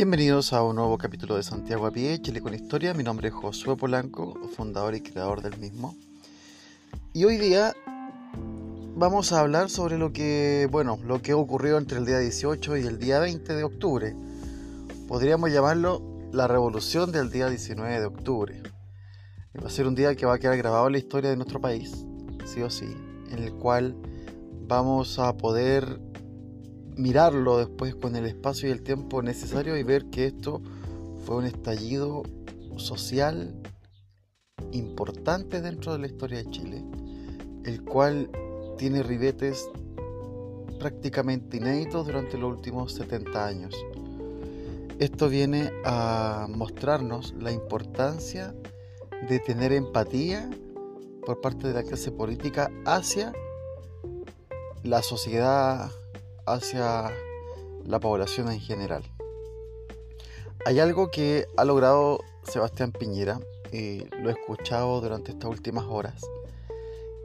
Bienvenidos a un nuevo capítulo de Santiago a pie, Chile con Historia. Mi nombre es Josué Polanco, fundador y creador del mismo. Y hoy día vamos a hablar sobre lo que, bueno, lo que ocurrió entre el día 18 y el día 20 de octubre. Podríamos llamarlo la revolución del día 19 de octubre. Va a ser un día que va a quedar grabado en la historia de nuestro país, sí o sí, en el cual vamos a poder mirarlo después con el espacio y el tiempo necesario y ver que esto fue un estallido social importante dentro de la historia de Chile, el cual tiene ribetes prácticamente inéditos durante los últimos 70 años. Esto viene a mostrarnos la importancia de tener empatía por parte de la clase política hacia la sociedad hacia la población en general. Hay algo que ha logrado Sebastián Piñera, y lo he escuchado durante estas últimas horas,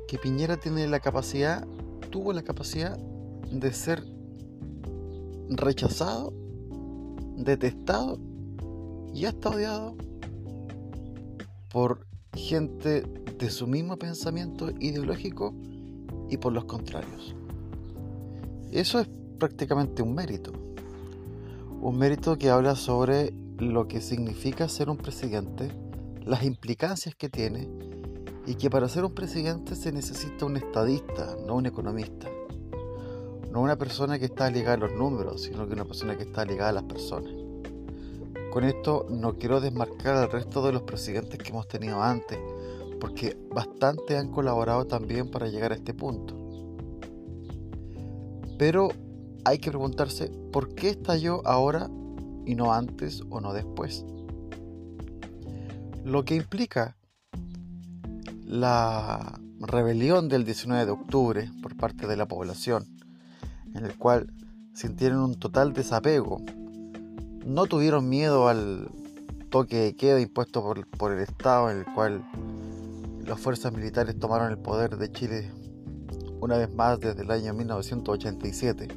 que Piñera tiene la capacidad, tuvo la capacidad de ser rechazado, detestado y hasta odiado por gente de su mismo pensamiento ideológico y por los contrarios. Eso es prácticamente un mérito. Un mérito que habla sobre lo que significa ser un presidente, las implicancias que tiene y que para ser un presidente se necesita un estadista, no un economista. No una persona que está ligada a los números, sino que una persona que está ligada a las personas. Con esto no quiero desmarcar al resto de los presidentes que hemos tenido antes, porque bastante han colaborado también para llegar a este punto. Pero hay que preguntarse por qué estalló ahora y no antes o no después. Lo que implica la rebelión del 19 de octubre por parte de la población, en el cual sintieron un total desapego, no tuvieron miedo al toque de queda impuesto por, por el Estado, en el cual las fuerzas militares tomaron el poder de Chile una vez más desde el año 1987,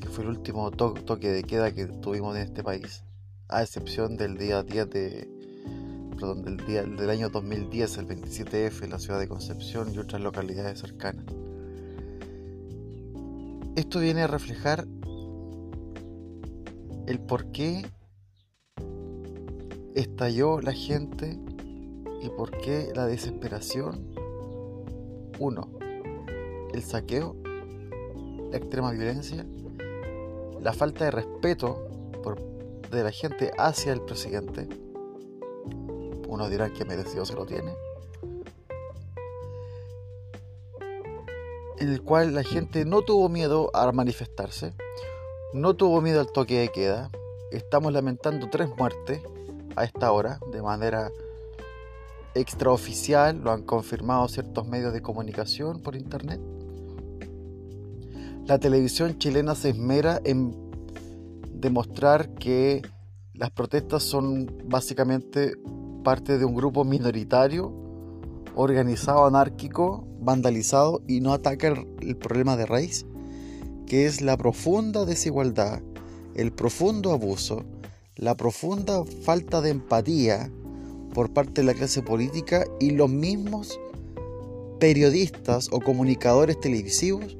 que fue el último toque de queda que tuvimos en este país, a excepción del día 10 de, perdón, del, día, del año 2010, el 27F, en la ciudad de Concepción y otras localidades cercanas. Esto viene a reflejar el por qué estalló la gente y por qué la desesperación. Uno, el saqueo, la extrema violencia, la falta de respeto de la gente hacia el presidente. Uno dirá que merecido se lo tiene. En el cual la gente no tuvo miedo a manifestarse, no tuvo miedo al toque de queda. Estamos lamentando tres muertes a esta hora de manera extraoficial, lo han confirmado ciertos medios de comunicación por internet la televisión chilena se esmera en demostrar que las protestas son básicamente parte de un grupo minoritario, organizado, anárquico, vandalizado y no ataca el, problema de raíz, que es la profunda desigualdad, el profundo abuso, la profunda falta de empatía por parte de la clase política y los mismos periodistas o comunicadores televisivos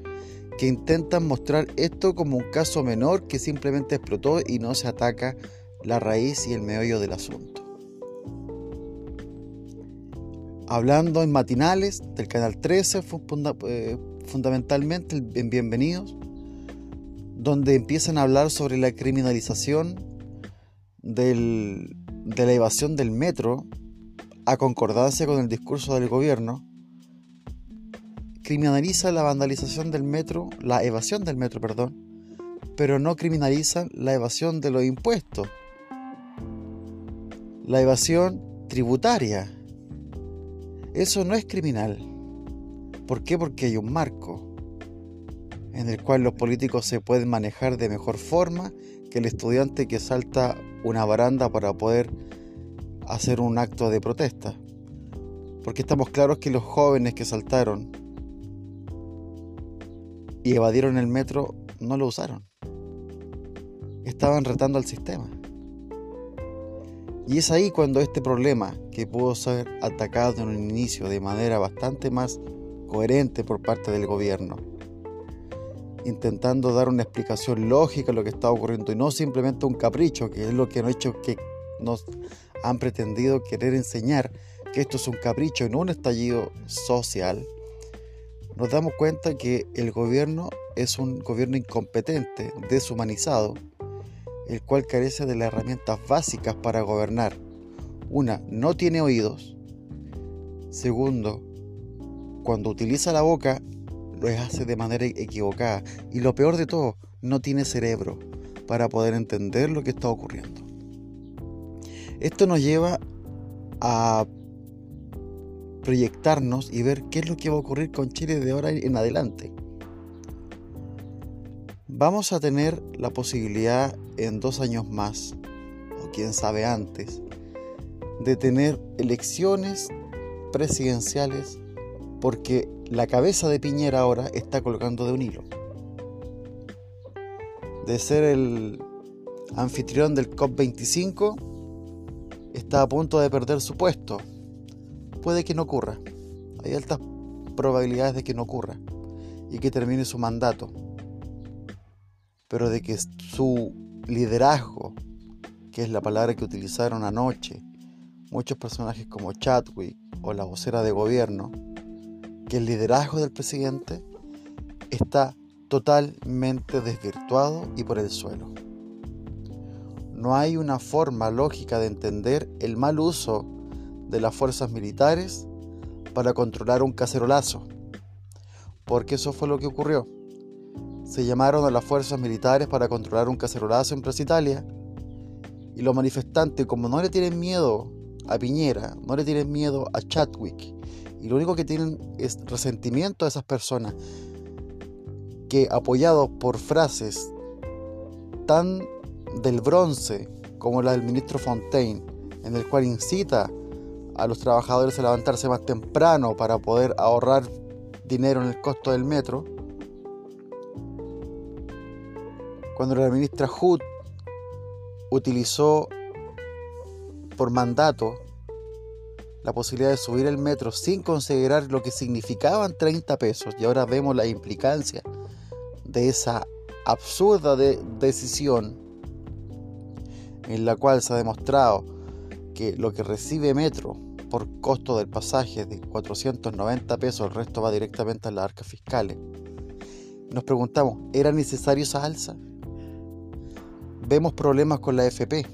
que intentan mostrar esto como un caso menor que simplemente explotó y no se ataca la raíz y el meollo del asunto. Hablando en matinales del canal 13, eh, fundamentalmente en Bienvenidos, donde empiezan a hablar sobre la criminalización de la evasión del metro a concordancia con el discurso del gobierno criminaliza la vandalización del metro, la evasión del metro, perdón, pero no criminaliza la evasión de los impuestos. La evasión tributaria. Eso no es criminal. ¿Por qué? Porque hay un marco en el cual los políticos se pueden manejar de mejor forma que el estudiante que salta una baranda para poder hacer un acto de protesta. Porque estamos claros que los jóvenes que saltaron y evadieron el metro no lo usaron. Estaban retando al sistema. Y es ahí cuando este problema, que pudo ser atacado en un inicio de manera bastante más coherente por parte del gobierno, intentando dar una explicación lógica a lo que está ocurriendo y no simplemente un capricho, que es lo que han hecho que nos han pretendido querer enseñar que esto es un capricho y no un estallido social, nos damos cuenta que el gobierno es un gobierno incompetente, deshumanizado, el cual carece de las herramientas básicas para gobernar. Una, no tiene oídos. Segundo, cuando utiliza la boca, lo hace de manera equivocada. Y lo peor de todo, no tiene cerebro para poder entender lo que está ocurriendo. Esto nos lleva a proyectarnos y ver qué es lo que va a ocurrir con Chile de ahora en adelante. Vamos a tener la posibilidad en dos años más, o quién sabe antes, de tener elecciones presidenciales porque la cabeza de Piñera ahora está colgando de un hilo. De ser el anfitrión del COP25, está a punto de perder su puesto. Puede que no ocurra. Hay altas probabilidades de que no ocurra y que termine su mandato. Pero de que su liderazgo, que es la palabra que utilizaron anoche muchos personajes como Chadwick o la vocera de gobierno, que el liderazgo del presidente está totalmente desvirtuado y por el suelo. No hay una forma lógica de entender el mal uso de las fuerzas militares para controlar un cacerolazo, porque eso fue lo que ocurrió. Se llamaron a las fuerzas militares para controlar un cacerolazo en Plaza Italia y los manifestantes, como no le tienen miedo a Piñera, no le tienen miedo a Chadwick, y lo único que tienen es resentimiento a esas personas que apoyados por frases tan del bronce como la del ministro Fontaine, en el cual incita a los trabajadores a levantarse más temprano para poder ahorrar dinero en el costo del metro, cuando la ministra Hood utilizó por mandato la posibilidad de subir el metro sin considerar lo que significaban 30 pesos y ahora vemos la implicancia de esa absurda decisión en la cual se ha demostrado que lo que recibe Metro por costo del pasaje de 490 pesos, el resto va directamente a las arcas fiscales. Nos preguntamos, ¿era necesario esa alza? vemos problemas con la FP,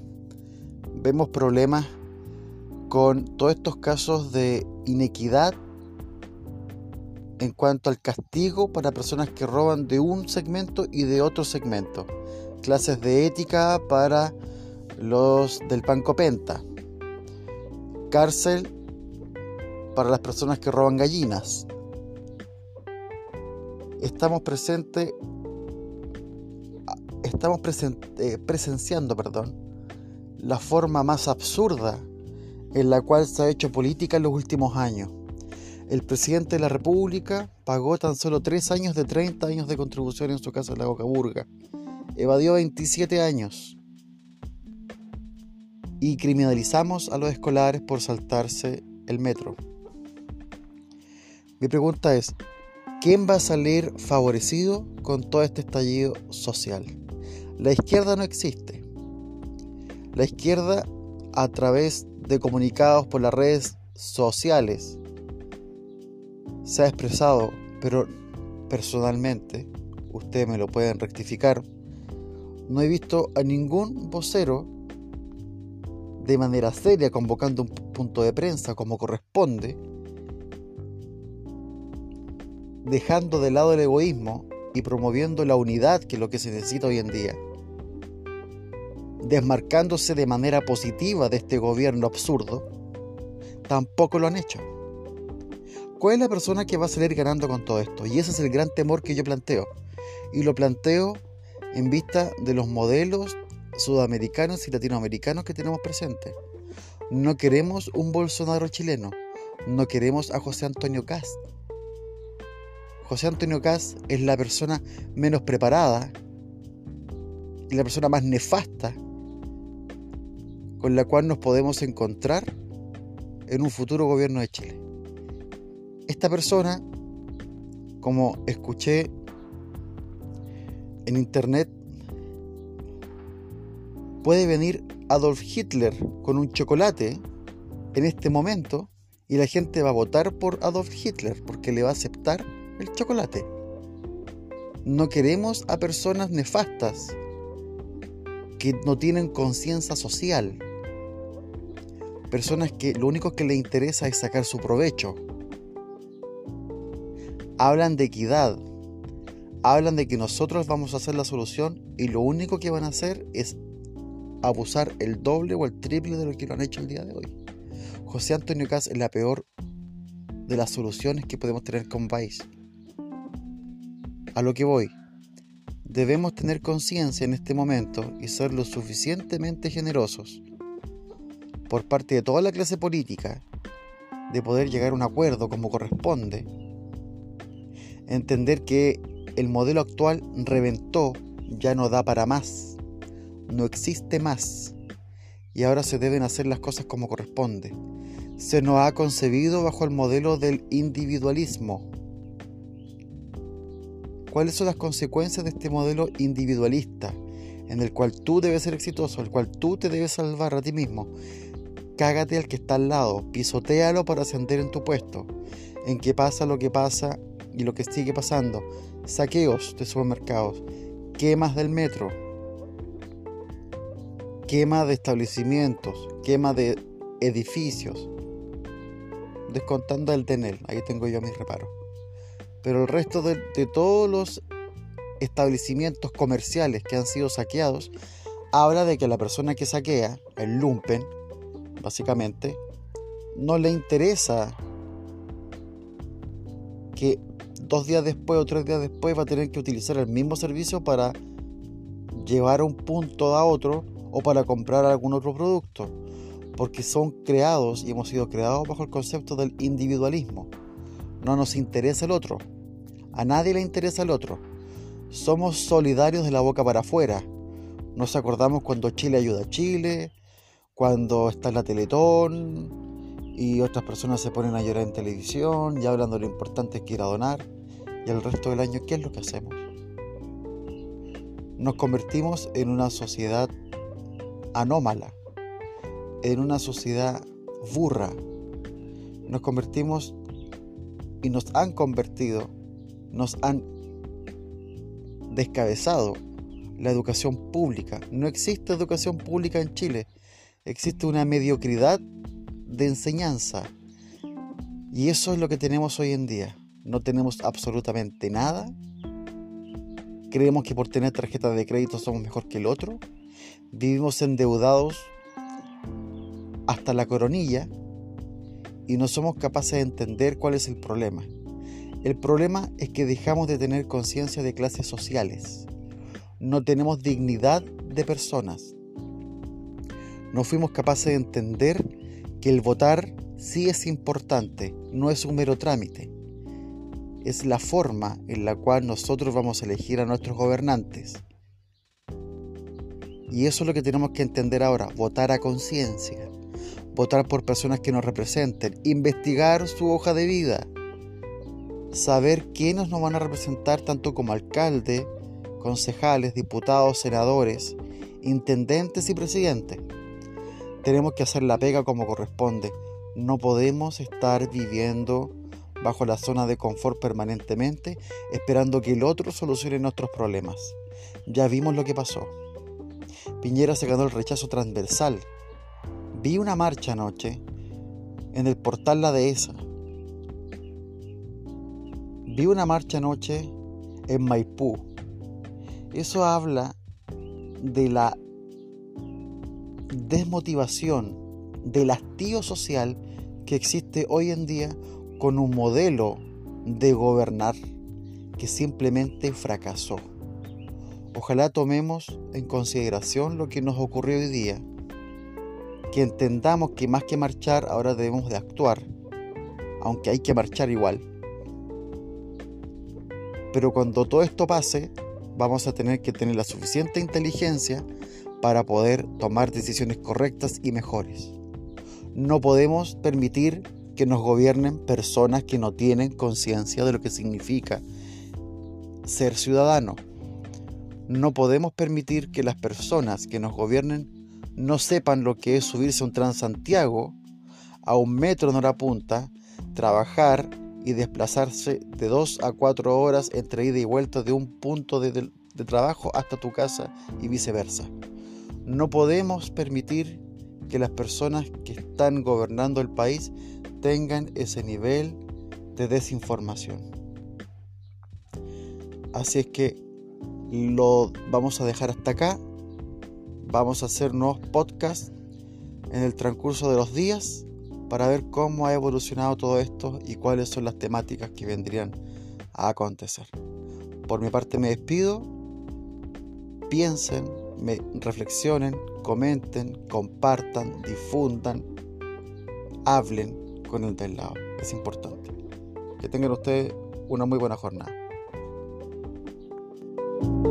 vemos problemas con todos estos casos de inequidad en cuanto al castigo para personas que roban de un segmento y de otro segmento. Clases de ética para los del Pancopenta. Cárcel para las personas que roban gallinas. Estamos presentes estamos eh, presenciando perdón, la forma más absurda en la cual se ha hecho política en los últimos años. El presidente de la República pagó tan solo 3 años de 30 años de contribución en su casa en la Bocaburga. Evadió 27 años. Y criminalizamos a los escolares por saltarse el metro. Mi pregunta es, ¿quién va a salir favorecido con todo este estallido social? La izquierda no existe. La izquierda a través de comunicados por las redes sociales se ha expresado, pero personalmente, ustedes me lo pueden rectificar, no he visto a ningún vocero de manera seria convocando un punto de prensa como corresponde, dejando de lado el egoísmo y promoviendo la unidad que es lo que se necesita hoy en día desmarcándose de manera positiva de este gobierno absurdo, tampoco lo han hecho. ¿Cuál es la persona que va a salir ganando con todo esto? Y ese es el gran temor que yo planteo. Y lo planteo en vista de los modelos sudamericanos y latinoamericanos que tenemos presentes. No queremos un Bolsonaro chileno. No queremos a José Antonio Cast. José Antonio Cast es la persona menos preparada y la persona más nefasta con la cual nos podemos encontrar en un futuro gobierno de Chile. Esta persona, como escuché en internet, puede venir Adolf Hitler con un chocolate en este momento y la gente va a votar por Adolf Hitler porque le va a aceptar el chocolate. No queremos a personas nefastas que no tienen conciencia social. Personas que lo único que les interesa es sacar su provecho. Hablan de equidad. Hablan de que nosotros vamos a hacer la solución y lo único que van a hacer es abusar el doble o el triple de lo que lo han hecho el día de hoy. José Antonio Cas es la peor de las soluciones que podemos tener como país. A lo que voy, debemos tener conciencia en este momento y ser lo suficientemente generosos por parte de toda la clase política de poder llegar a un acuerdo como corresponde, entender que el modelo actual reventó, ya no da para más, no existe más y ahora se deben hacer las cosas como corresponde. Se nos ha concebido bajo el modelo del individualismo. ¿Cuáles son las consecuencias de este modelo individualista en el cual tú debes ser exitoso, el cual tú te debes salvar a ti mismo? Cágate al que está al lado, pisotealo para ascender en tu puesto. En que pasa lo que pasa y lo que sigue pasando. Saqueos de supermercados, quemas del metro, quema de establecimientos, quema de edificios, descontando el TENEL, ahí tengo yo mis reparos. Pero el resto de, todos los establecimientos comerciales que han sido saqueados, habla de que la persona que saquea, el lumpen, básicamente, no le interesa que dos días después o tres días después va a tener que utilizar el mismo servicio para llevar un punto a otro o para comprar algún otro producto, porque son creados y hemos sido creados bajo el concepto del individualismo. No nos interesa el otro, a nadie le interesa el otro. Somos solidarios de la boca para afuera. Nos acordamos cuando Chile ayuda a Chile, cuando está en la Teletón y otras personas se ponen a llorar en televisión y hablan de lo importante que ir a donar. Y el resto del año, ¿qué es lo que hacemos? Nos convertimos en una sociedad anómala, en una sociedad burra. Nos convertimos y nos han convertido, nos han descabezado la educación pública. No existe educación pública en Chile. Existe una mediocridad de enseñanza. Y eso es lo que tenemos hoy en día. No tenemos absolutamente nada. Creemos que por tener tarjeta de crédito somos mejor que el otro vivimos endeudados hasta la coronilla y no somos capaces de entender cuál es el problema. El problema es que dejamos de tener conciencia de clases sociales. No tenemos dignidad de personas. No fuimos capaces de entender que el votar sí es importante, no es un mero trámite. Es la forma en la cual nosotros vamos a elegir a nuestros gobernantes. Y eso es lo que tenemos que entender ahora, votar a conciencia, votar por personas que nos representen, investigar su hoja de vida, saber quiénes nos van a representar tanto como alcalde, concejales, diputados, senadores, intendentes y presidentes. Tenemos que hacer la pega como corresponde. No podemos estar viviendo bajo la zona de confort permanentemente esperando que el otro solucione nuestros problemas. Ya vimos lo que pasó. Piñera se ganó el rechazo transversal. Vi una marcha anoche en el portal La Dehesa. Vi una marcha anoche en Maipú. Eso habla de la desmotivación, del hastío social que existe hoy en día con un modelo de gobernar que simplemente fracasó. Ojalá tomemos en consideración lo que nos ocurrió hoy día, que entendamos que más que marchar ahora debemos de actuar, aunque hay que marchar igual. Pero cuando todo esto pase, vamos a tener que tener la suficiente inteligencia para poder tomar decisiones correctas y mejores. No podemos permitir que nos gobiernen personas que no tienen conciencia de lo que significa ser ciudadano. No podemos permitir que las personas que nos gobiernen no sepan lo que es subirse a un Transantiago a un metro en hora punta, trabajar y desplazarse de dos a cuatro horas entre ida y vuelta de un punto de, de trabajo hasta tu casa y viceversa. No podemos permitir que las personas que están gobernando el país tengan ese nivel de desinformación. Así es que lo vamos a dejar hasta acá. Vamos a hacer nuevos podcasts en el transcurso de los días para ver cómo ha evolucionado todo esto y cuáles son las temáticas que vendrían a acontecer. Por mi parte me despido. Piensen, me reflexionen, comenten, compartan, difundan, hablen con el del lado. Es importante. Que tengan ustedes una muy buena jornada. you